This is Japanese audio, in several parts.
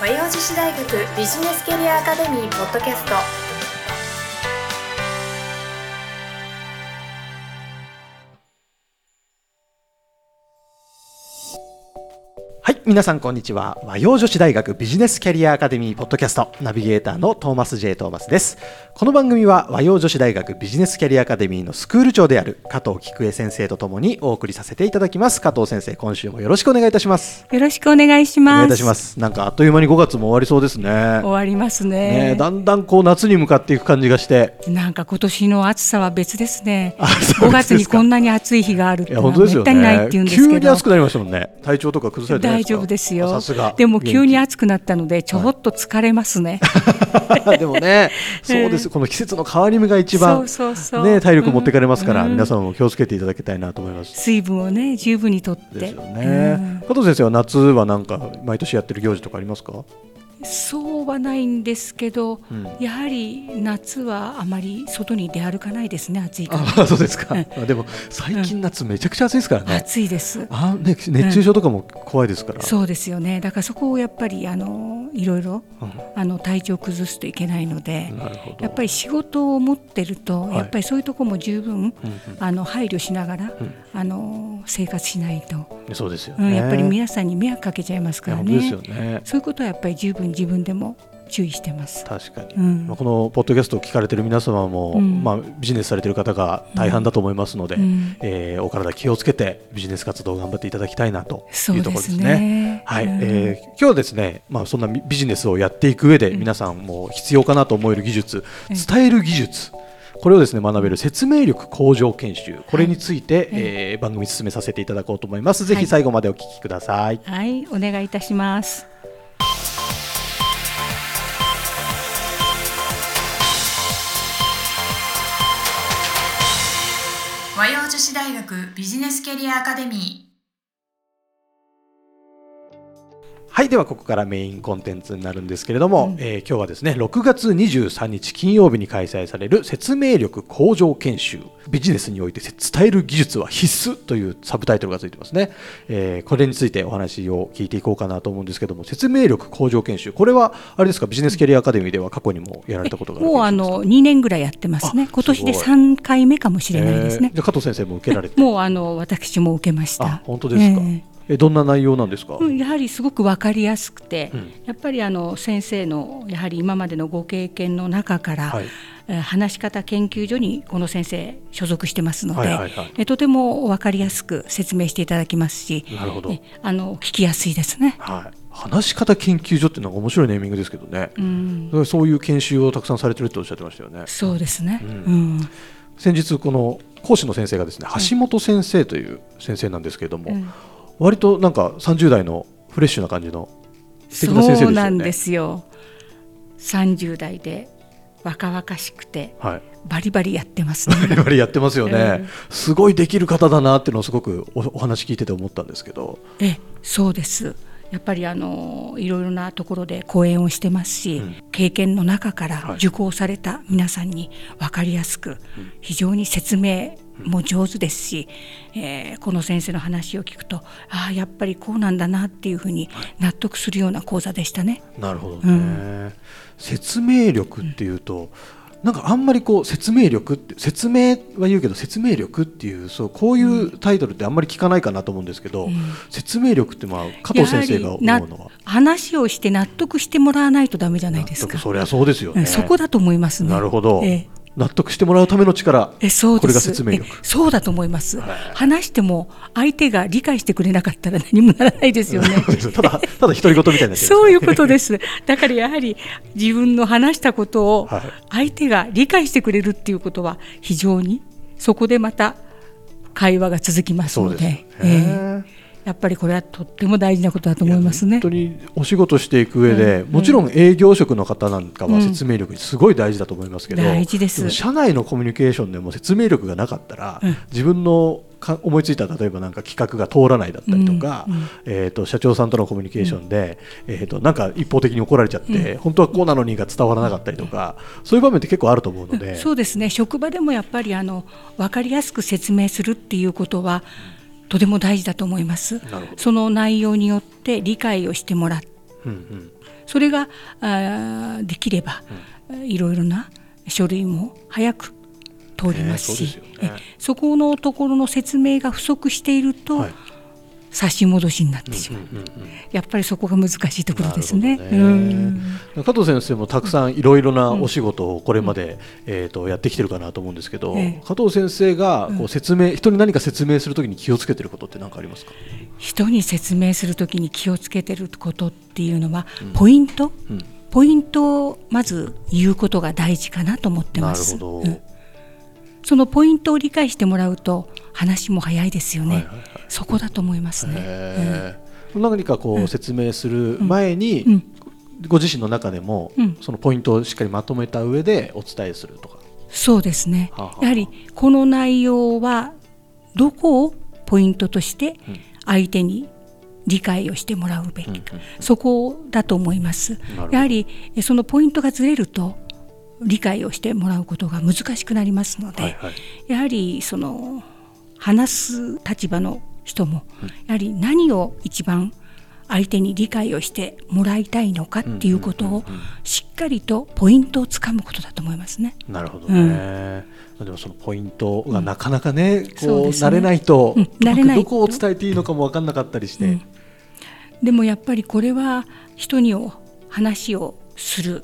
和洋女子大学ビジネスキャリアアカデミーポッドキャスト。皆さんこんにちは。和洋女子大学ビジネスキャリアアカデミーポッドキャストナビゲーターのトーマス J トーマスです。この番組は和洋女子大学ビジネスキャリアアカデミーのスクール長である加藤菊江先生とともにお送りさせていただきます。加藤先生、今週もよろしくお願いいたします。よろしくお願いします。お願いいたします。なんかあっという間に5月も終わりそうですね。終わりますね。ねだんだんこう夏に向かっていく感じがして。なんか今年の暑さは別ですね。ですか5月にこんなに暑い日があるってめったにないってね言うん。ですけど急に暑。くなりましたもんね。体調とか崩されてない大ですか？丈夫ですよさすが。でも急に元暑くなったのでちょっと疲れますね。気 でもね、そうです。この季節の変わり目が一番ね体力持ってかれますから、うん皆さんも気をつけていただきたいなと思います。水分をね十分にとって。ですよね。加藤先生は夏はなんか毎年やってる行事とかありますか？うんそうはないんですけど、うんやはり夏はあまり外に出歩かないですね暑いから。あ、そうですか。うんあでも最近夏めちゃくちゃ暑いですからね。暑いです。あ、ね熱中症とかも怖いですから。そうですよね。だからそこをやっぱりあのいろいろうんあの体調を崩すといけないので。やっぱり仕事を持ってると、はいやっぱりそういうところも十分うんうんあの配慮しながら、うんあの生活しないと、そうですよね。うん、やっぱり皆さんに迷惑かけちゃいますからね。そういうことはやっぱり十分自分でも注意してます。確かに。うんまあこのポッドキャストを聞かれてる皆様も、うんまあビジネスされてる方が大半だと思いますので、うんえーお体気をつけてビジネス活動を頑張っていただきたいなとそいううところですねね。はい、うんえー今日はですね、まあそんなビビジネスをやっていく上で皆さんも必要かなと思える技術、うん伝える技術。これをですね学べる説明力向上研修これについて、えー番組進めさせていただこうと思います。ぜひ最後までお聞きください。はい、お願いいたします。和洋女子大学ビジネスキャリアアカデミー。はい、ではここからメインコンテンツになるんですけれども、うん。えー今日はですね、6月23日金曜日に開催される説明力向上研修、ビジネスにおいて伝える技術は必須というサブタイトルがついてますね。えーこれについてお話を聞いていこうかなと思うんですけども、説明力向上研修、これはあれですか、ビジネスキャリアアカデミーでは過去にもやられたことがあるもうあの2年ぐらいやってますね。あ。今年ですごい。3回目かもしれないですね。えー。じゃあ加藤先生も受けられて、もうあの私も受けました。あ本当ですか、ええどんな内容なんですか、うんやはりすごく分かりやすくて、うん。やっぱりあの先生のやはり今までのご経験の中から、はい。えー話し方研究所にこの先生所属してますので、はいはいはい。えとても分かりやすく説明していただきますしなるほど。えあの聞きやすいですね。はい、話し方研究所っていうのが面白いネーミングですけどね、うん、そういう研修をたくさんされてるっておっしゃってましたよね。そうですね、ううん。ん先日この講師の先生がですね橋本先生という先生なんですけれども、うん割となんか30代のフレッシュな感じの素敵な先生でしたよね。そうなんですよ。30代で若々しくてはい、バリバリやってますね。バリバリやってますよね、うん。すごいできる方だなっていうのをすごくおお話聞いてて思ったんですけど、えそうです。やっぱりあのいろいろなところで講演をしてますし、うん。経験の中かはい。ら受講された皆さんに分かりやすく、非常に説明も上手ですし、えーこの先生の話を聞くとああやっぱりこうなんだなっていうふうに納得するような講座でしたね。なるほどね、うん説明力っていうと、なんかあんまりこう説明力って説明は言うけど説明力っていうそうこういうタイトルってあんまり聞かないかなと思うんですけど、うん説明力ってまあ加藤先生が思うのは？な話をして納得してもらわないとダメじゃないですか。そりゃそうですよね。うんそこだと思いますね。なるほど、ええ納得してもらうための力。えそうこれが説明力。えそうだと思います。はい。話しても相手が理解してくれなかったら何もならないですよね。ただただ独り言みたいになそういうことです。だからやはり自分の話したことをはい。相手が理解してくれるっていうことは非常にそこでまた会話が続きますので。そうですよね。ええやっぱりこれはとっても大事なことだと思いますね。本当にお仕事していく上で、うん。もちろん営業職の方なんかは説明力すごい大事だと思いますけど、大事です。も社内のコミュニケーションでも説明力がなかったら、うん。自分のか思いついた例えばなんか企画が通らないだったりとか、うん。うん。えー、と社長さんとのコミュニケーションで、えー、となんか一方的に怒られちゃって、本当はこうなのにが伝わらなかったりとか、そういう場面って結構あると思うので、そうですね。職場でもやっぱりあの分かりやすく説明するっていうことはとても大事だと思います。その内容によって理解をしてもらっうんうん。それがあできれば、いろいろな書類も早く通りますし、ねそね、そこのところの説明が不足していると、はい差し戻しになってしまう,、やっぱりそこが難しいところですね、ね、加藤先生もたくさんいろいろなお仕事をこれまで、うん、えーと、やってきてるかなと思うんですけど、え加藤先生がこう説明、うん、人に何か説明するときに気をつけてることって何かありますか？人に説明するときに気をつけてることっていうのは、ポイント、うん、ポイントをまず言うことが大事かなと思ってます。そのポイントを理解してもらうと話も早いですよね、はいはいはい、そこだと思いますね。うん、何かこう説明する前に、うん、ご自身の中でも、そのポイントをしっかりまとめた上でお伝えするとか。そうですね、はあはあ、やはりこの内容はどこをポイントとして相手に理解をしてもらうべきか、そこだと思います。やはりそのポイントがずれると理解をしてもらうことが難しくなりますので、はいはい、やはりその話す立場の人も、やはり何を一番相手に理解をしてもらいたいのかっていうことをしっかりとポイントをつかむことだと思いますね。なるほどね、うん、でもそのポイントがなかなかね、うん、こう、ね、慣れないと、うん、慣れないどこを伝えていいのかも分かんなかったりして、でもやっぱりこれは人に話をする、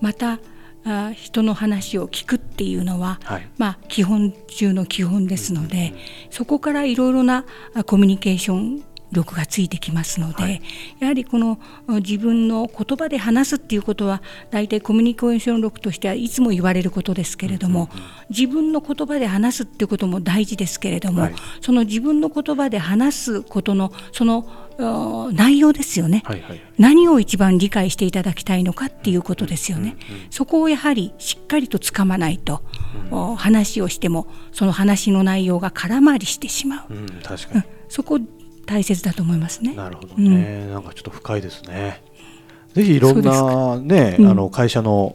またあ人の話を聞くっていうのは、はい、まあ、基本中の基本ですので、そこからいろいろなコミュニケーション力がついてきますので、はい、やはりこの自分の言葉で話すっていうことは大体コミュニケーション力としてはいつも言われることですけれども、自分の言葉で話すっていうことも大事ですけれども、はい、その自分の言葉で話すことのその内容ですよね、はいはい、何を一番理解していただきたいのかっていうことですよね、うんうん、そこをやはりしっかりとつかまないと、うん、話をしてもその話の内容が空回りしてしまう、うん、確かに、そこ大切だと思いますね。なるほどね、うん、なんかちょっと深いですね。ぜひいろんなね、あの会社の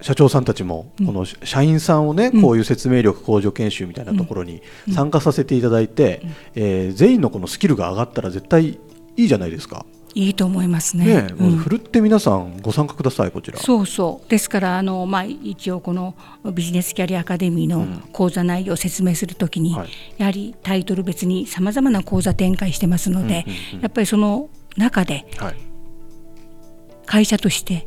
社長さんたちも、この社員さんをね、こういう説明力向上研修みたいなところに参加させていただいて、えー、全員のこのスキルが上がったら絶対いいじゃないですか。いいと思いますね。ね、うん、ふるって皆さんご参加くださいこちら。そうそう。ですからあのまあ一応このビジネスキャリアアカデミーの講座内容を説明するときに、うんはい、やはりタイトル別にさまざまな講座展開してますので、やっぱりその中で、会社として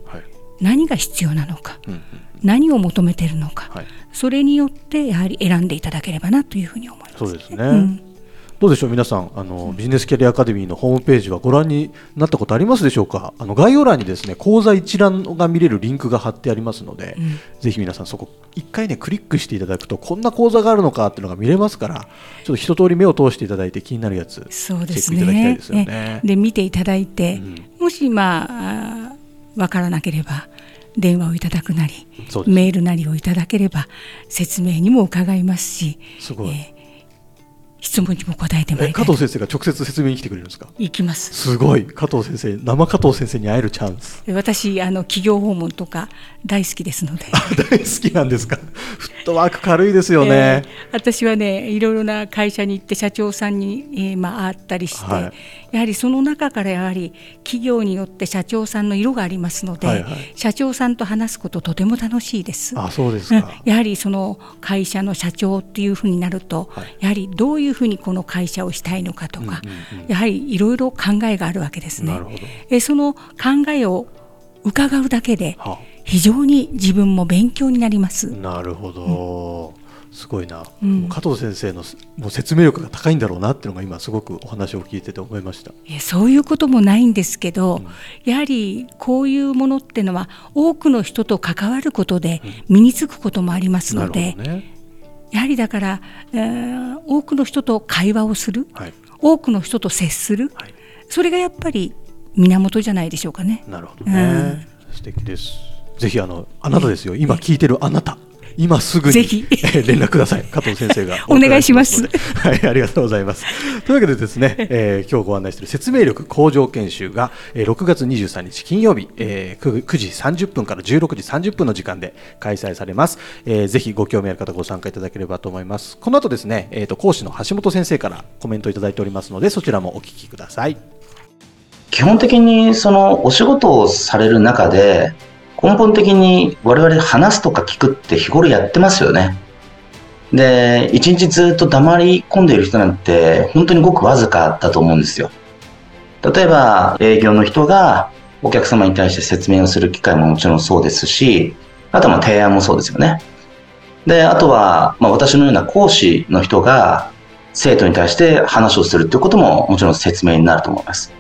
何が必要なのか、はい、何を求めているのか、はい、それによってやはり選んでいただければなというふうに思います、そうですね。うんどうでしょう皆さんあのビジネスキャリアアカデミーのホームページはご覧になったことありますでしょうか？あの概要欄にですね講座一覧が見れるリンクが貼ってありますので、うん、ぜひ皆さんそこ一回ねクリックしていただくとこんな講座があるのかっていうのが見れますからちょっと一通り目を通していただいて気になるやつそうですね。チェックいただきたいですよね。で見ていただいて、うん、もしまあ分からなければ電話をいただくなりメールなりをいただければ説明にも伺いますしすごい、えー質問にも答えて加藤先生が直接説明に来てくれるんですか？行きます。すごい。加藤先生生加藤先生に会えるチャンス。私あの企業訪問とか大好きですので。大好きなんですか？フットワーク軽いですよね、えー、私はねいろいろな会社に行って社長さんに、えー、まあ会ったりして、はい、やはりその中からやはり企業によって社長さんの色がありますので、はいはい、社長さんと話すこととても楽しいです。あそうですか、やはりその会社の社長っていうふうになると、はい、やはりどういういうふうにこの会社をしたいのかとか、うんうんうん、やはりいろいろ考えがあるわけですね。えその考えを伺うだけで非常に自分も勉強になります。なるほど、うん、すごいな、うん、加藤先生のもう説明力が高いんだろうなっていうのが今すごくお話を聞いてて思いました。いそういうこともないんですけど、うん、やはりこういうものっていうのは多くの人と関わることで身につくこともありますので、ね、やはりだから、えー、多くの人と会話をする、はい、多くの人と接する、はい、それがやっぱり源じゃないでしょうかね。なるほどね、うん、素敵です。ぜひあのあなたですよ、今聞いてるあなた。今すぐに、ぜひ。連絡ください。加藤先生が。お願いします。はいありがとうございます。というわけでですね、えー、今日ご案内している説明力向上研修が、えー、6月23日金曜日、えー、9, 9時30分から16時30分の時間で開催されます、えー、ぜひご興味ある方ご参加いただければと思います。この後ですね、えーと、講師の橋本先生からコメントいただいておりますのでそちらもお聞きください。基本的にそのお仕事をされる中で、根本的に我々話すとか聞くって日頃やってますよね。で、一日ずっと黙り込んでいる人なんて本当にごくわずかだと思うんですよ。例えば営業の人がお客様に対して説明をする機会ももちろんそうですし、あとは提案もそうですよね。で、あとは、まあ、私のような講師の人が生徒に対して話をするということももちろん説明になると思います。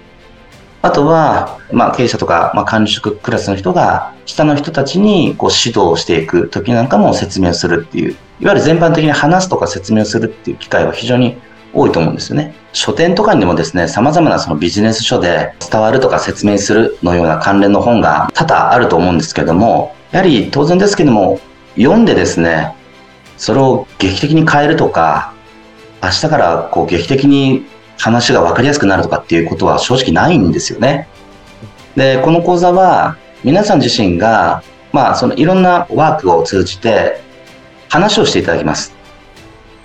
あとは、まあ、経営者とか、まあ、管理職クラスの人が下の人たちにこう指導していく時なんかも説明するっていう、いわゆる全般的に話すとか説明するっていう機会は非常に多いと思うんですよね。書店とかにもですね、様々なそのビジネス書で伝わるとか説明するのような関連の本が多々あると思うんですけども、やはり当然ですけども、読んでですね、それを劇的に変えるとか、明日からこう劇的に話が分かりやすくなるとかっていうことは正直ないんですよね。で、この講座は皆さん自身が、まあ、そのいろんなワークを通じて話をしていただきます。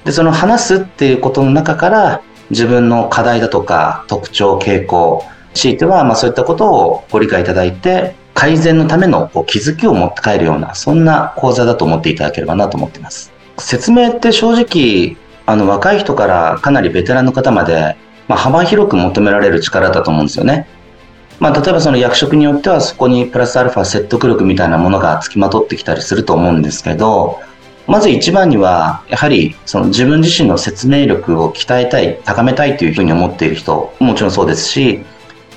で、その話すっていうことの中から自分の課題だとか特徴、傾向、強いてはまあそういったことをご理解いただいて改善のためのこう気づきを持って帰るようなそんな講座だと思っていただければなと思っています。説明って正直あの若い人からかなりベテランの方までまあ、幅広く求められる力だと思うんですよね。まあ、例えばその役職によってはそこにプラスアルファ説得力みたいなものがつきまとってきたりすると思うんですけど、まず一番には、やはりその自分自身の説明力を鍛えたい、高めたいというふうに思っている人ももちろんそうですし、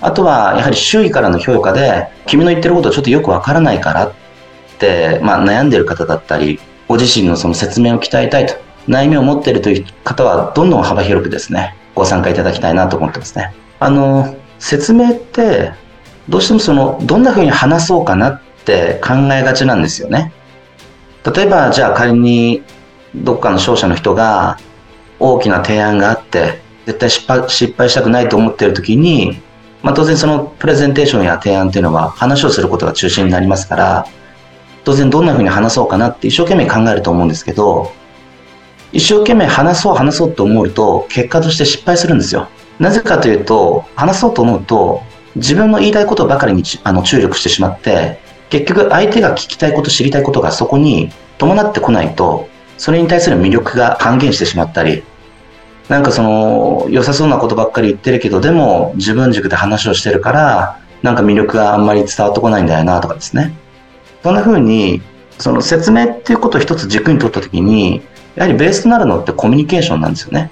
あとはやはり周囲からの評価で、君の言ってることちょっとよくわからないからって、まあ、悩んでる方だったり、ご自身のその説明を鍛えたいと、悩みを持っているという方はどんどん幅広くですね、ご参加いただきたいなと思ってますね。あの、説明って、どうしてもその、どんな風に話そうかなって考えがちなんですよね。例えば、じゃあ仮に、どっかの商社の人が、大きな提案があって、絶対失敗したくないと思っている時に、まあ、当然そのプレゼンテーションや提案っていうのは話をすることが中心になりますから、当然どんな風に話そうかなって一生懸命考えると思うんですけど、一生懸命話そう話そうと思うと結果として失敗するんですよ。なぜかというと話そうと思うと自分の言いたいことばかりにあの注力してしまって結局相手が聞きたいこと知りたいことがそこに伴ってこないとそれに対する魅力が半減してしまったりなんかその良さそうなことばっかり言ってるけどでも自分軸で話をしてるからなんか魅力があんまり伝わってこないんだよなとかですねそんな風にその説明っていうことを一つ軸に取った時にやはりベースとなるのってコミュニケーションなんですよね。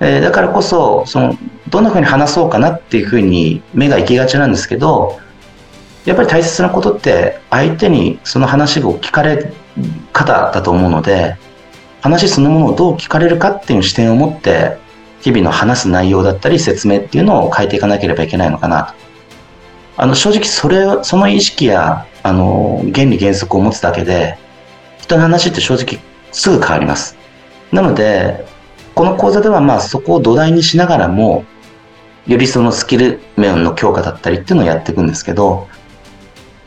えー、だからこそ、その、どんな風に話そうかなっていう風に目が行きがちなんですけど、やっぱり大切なことって相手にその話を聞かれ方だと思うので、話そのものをどう聞かれるかっていう視点を持って、日々の話す内容だったり説明っていうのを変えていかなければいけないのかなと。あの、正直それ、その意識や、あの、原理原則を持つだけで、人の話って正直すぐ変わります。なので、この講座ではまあそこを土台にしながらも、よりそのスキル面の強化だったりっていうのをやっていくんですけど、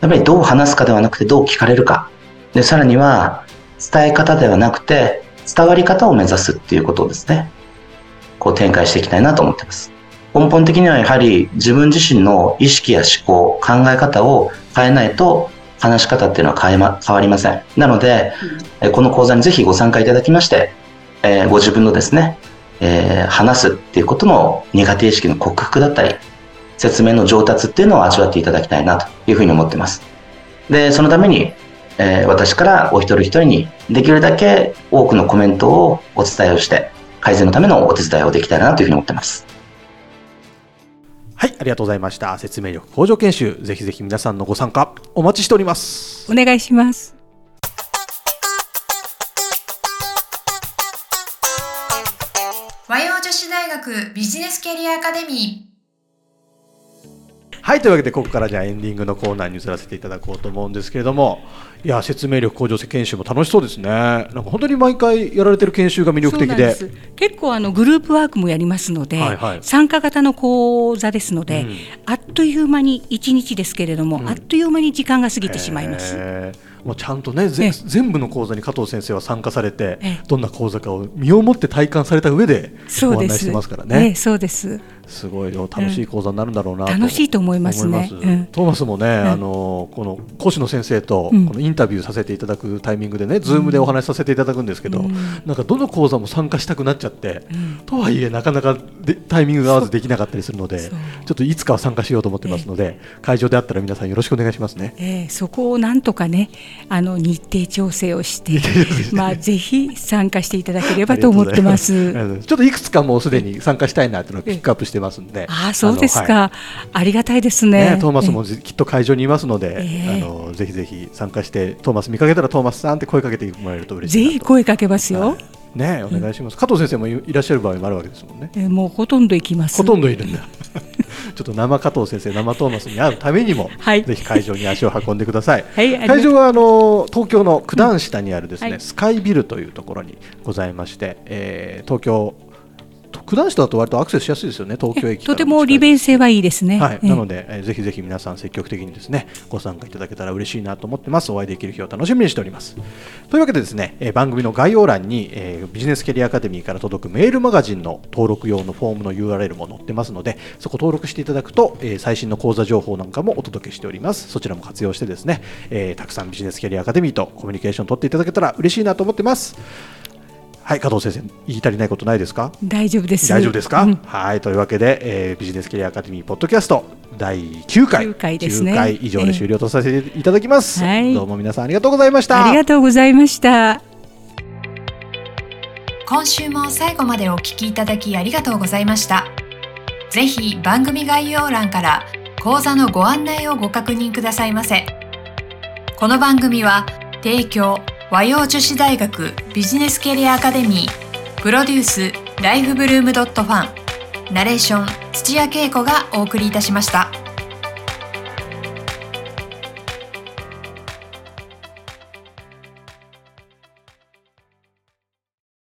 やっぱりどう話すかではなくてどう聞かれるか。で、さらには伝え方ではなくて伝わり方を目指すっていうことをですね、こう展開していきたいなと思ってます。根本的にはやはり自分自身の意識や思考、考え方を変えないと話し方っていうのは変えま、変わりません。なので、うん、この講座にぜひご参加いただきまして、えー、ご自分のですね、えー、話すっていうことの苦手意識の克服だったり、説明の上達っていうのを味わっていただきたいなというふうに思ってます。で、そのために、えー、私からお一人一人にできるだけ多くのコメントをお伝えをして、改善のためのお手伝いをできたらなというふうに思ってます。はい、ありがとうございました。説明力向上研修、ぜひぜひ皆さんのご参加お待ちしております。お願いします。学ビジネスキャリアアカデミー。はいというわけでここからじゃあエンディングのコーナーに移らせていただこうと思うんですけれどもいや説明力向上研修も楽しそうですね。なんか本当に毎回やられてる研修が魅力的で。結構あのグループワークもやりますので、はいはい、参加型の講座ですので、うん、あっという間に1日ですけれども、うん、あっという間に時間が過ぎてしまいます。もうちゃんとね、全部の講座に加藤先生は参加されて、ええ。どんな講座かを身をもって体感された上でご案内してますからえねえ。そうですすごいよ楽しい講座になるんだろうなと、楽しいと思いますね。思いうん。トーマスもね、あのこの講師の先生とうん。このインタビューさせていただくタイミングでね、ズームでお話しさせていただくんですけど、うん。なんかどの講座も参加したくなっちゃって、うん。とはいえなかなかでタイミングが合わずできなかったりするので、ちょっといつかは参加しようと思ってますので、会場であったら皆さんよろしくお願いしますね。ええ。そこをなんとかねあの日程調整をしてまあぜひ参加していただければと思ってます。ちょっといくつかもうすでに参加したいなというのをピックアップしてますんで。ああそうですあのはい。か、ありがたいですね。ね、トーマスもきっと会場にいますので、ええ。あのぜひぜひ参加してトーマス見かけたらトーマスさんって声かけてもらえると嬉しいぜひ声かけますよ、ねお願いします、加藤先生もいいらっしゃる場合もあるわけですもんね。えーもうほとんど行きます。ほとんどいるんだ。ちょっと生加藤先生生トーマスに会うためにも、はい。ぜひ会場に足を運んでください、はい会場はあの東京の九段下にあるですね、はい。スカイビルというところにございまして、えー東京九段下だと割とアクセスしやすいですよね東京駅とても利便性はいいですね。はい、えーなので、えーぜひぜひ皆さん積極的にですねご参加いただけたら嬉しいなと思ってます。お会いできる日を楽しみにしております。というわけでですね、えー番組の概要欄に、えービジネスキャリアアカデミーから届くメールマガジンの登録用のフォームの URL も載ってますのでそこ登録していただくと、えー最新の講座情報なんかもお届けしております。そちらも活用してですね、えーたくさんビジネスキャリアアカデミーとコミュニケーション取っていただけたら嬉しいなと思ってますはい加藤先生言い足りないことないですか？大丈夫です。大丈夫ですか、うん。はいというわけで、えービジネスキャリアアカデミーポッドキャスト第9回9回ですね。9回以上で終了とさせていただきます、はい。どうも皆さんありがとうございました。ありがとうございました。今週も最後までお聞きいただきありがとうございました。ぜひ番組概要欄から講座のご案内をご確認くださいませ。この番組は提供和洋女子大学ビジネスキャリアアカデミープロデュースライフブルームドットファンナレーション土屋恵子がお送りいたしました。